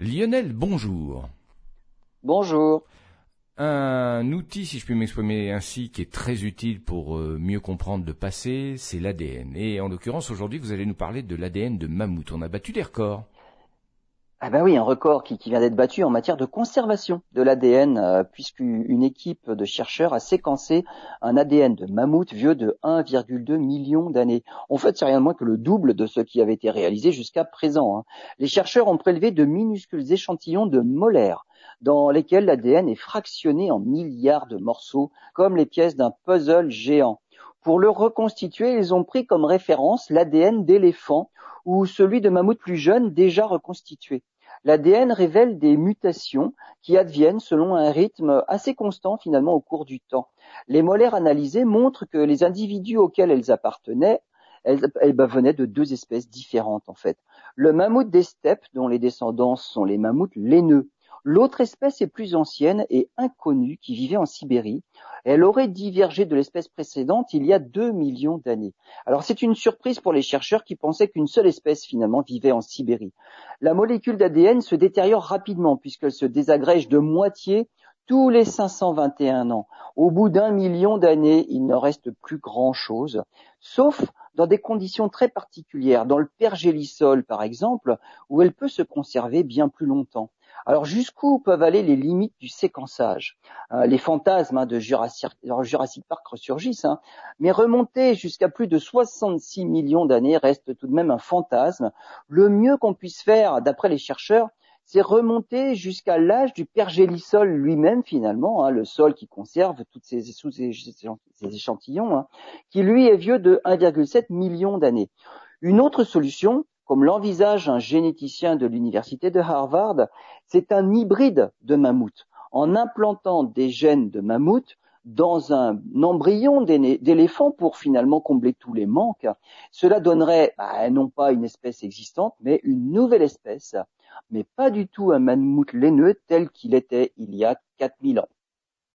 Lionel, bonjour. Bonjour. Un outil, si je puis m'exprimer ainsi, qui est très utile pour euh, mieux comprendre le passé, c'est l'ADN. Et en l'occurrence, aujourd'hui, vous allez nous parler de l'ADN de mammouth. On a battu des records. Ah ben oui, un record qui, vient d'être battu en matière de conservation de l'ADN, euh, puisqu'une équipe de chercheurs a séquencé un ADN de mammouth vieux de 1,2 million d'années. En fait, c'est rien de moins que le double de ce qui avait été réalisé jusqu'à présent. Hein. Les chercheurs ont prélevé de minuscules échantillons de molaires, dans lesquels l'ADN est fractionné en milliards de morceaux, comme les pièces d'un puzzle géant. Pour le reconstituer, ils ont pris comme référence l'ADN d'éléphant ou celui de mammouth plus jeune déjà reconstitué. L'ADN révèle des mutations qui adviennent selon un rythme assez constant finalement au cours du temps. Les molaires analysés montrent que les individus auxquels elles appartenaient elles, ben, venaient de deux espèces différentes en fait. Le mammouth des steppes, dont les descendants sont les mammouths laineux, L'autre espèce est plus ancienne et inconnue qui vivait en Sibérie. Elle aurait divergé de l'espèce précédente il y a deux millions d'années. Alors c'est une surprise pour les chercheurs qui pensaient qu'une seule espèce finalement vivait en Sibérie. La molécule d'ADN se détériore rapidement puisqu'elle se désagrège de moitié tous les 521 ans. Au bout d'un million d'années, il ne reste plus grand-chose, sauf dans des conditions très particulières, dans le pergélisol par exemple, où elle peut se conserver bien plus longtemps. Alors jusqu'où peuvent aller les limites du séquençage? Euh, Les fantasmes hein, de Jurassic, Park ressurgissent, hein, mais remonter jusqu'à plus de 66 millions d'années reste tout de même un fantasme. Le mieux qu'on puisse faire, d'après les chercheurs, c'est remonter jusqu'à l'âge du pergélisol lui-même finalement, hein, le sol qui conserve tous ces, échantillons, qui lui est vieux de 1,7 million d'années. Une autre solution, comme l'envisage un généticien de l'université de Harvard, c'est un hybride de mammouth. En implantant des gènes de mammouth dans un embryon d'éléphant pour finalement combler tous les manques, cela donnerait bah, non pas une espèce existante, mais une nouvelle espèce, mais pas du tout un mammouth laineux tel qu'il était il y a 4000 ans.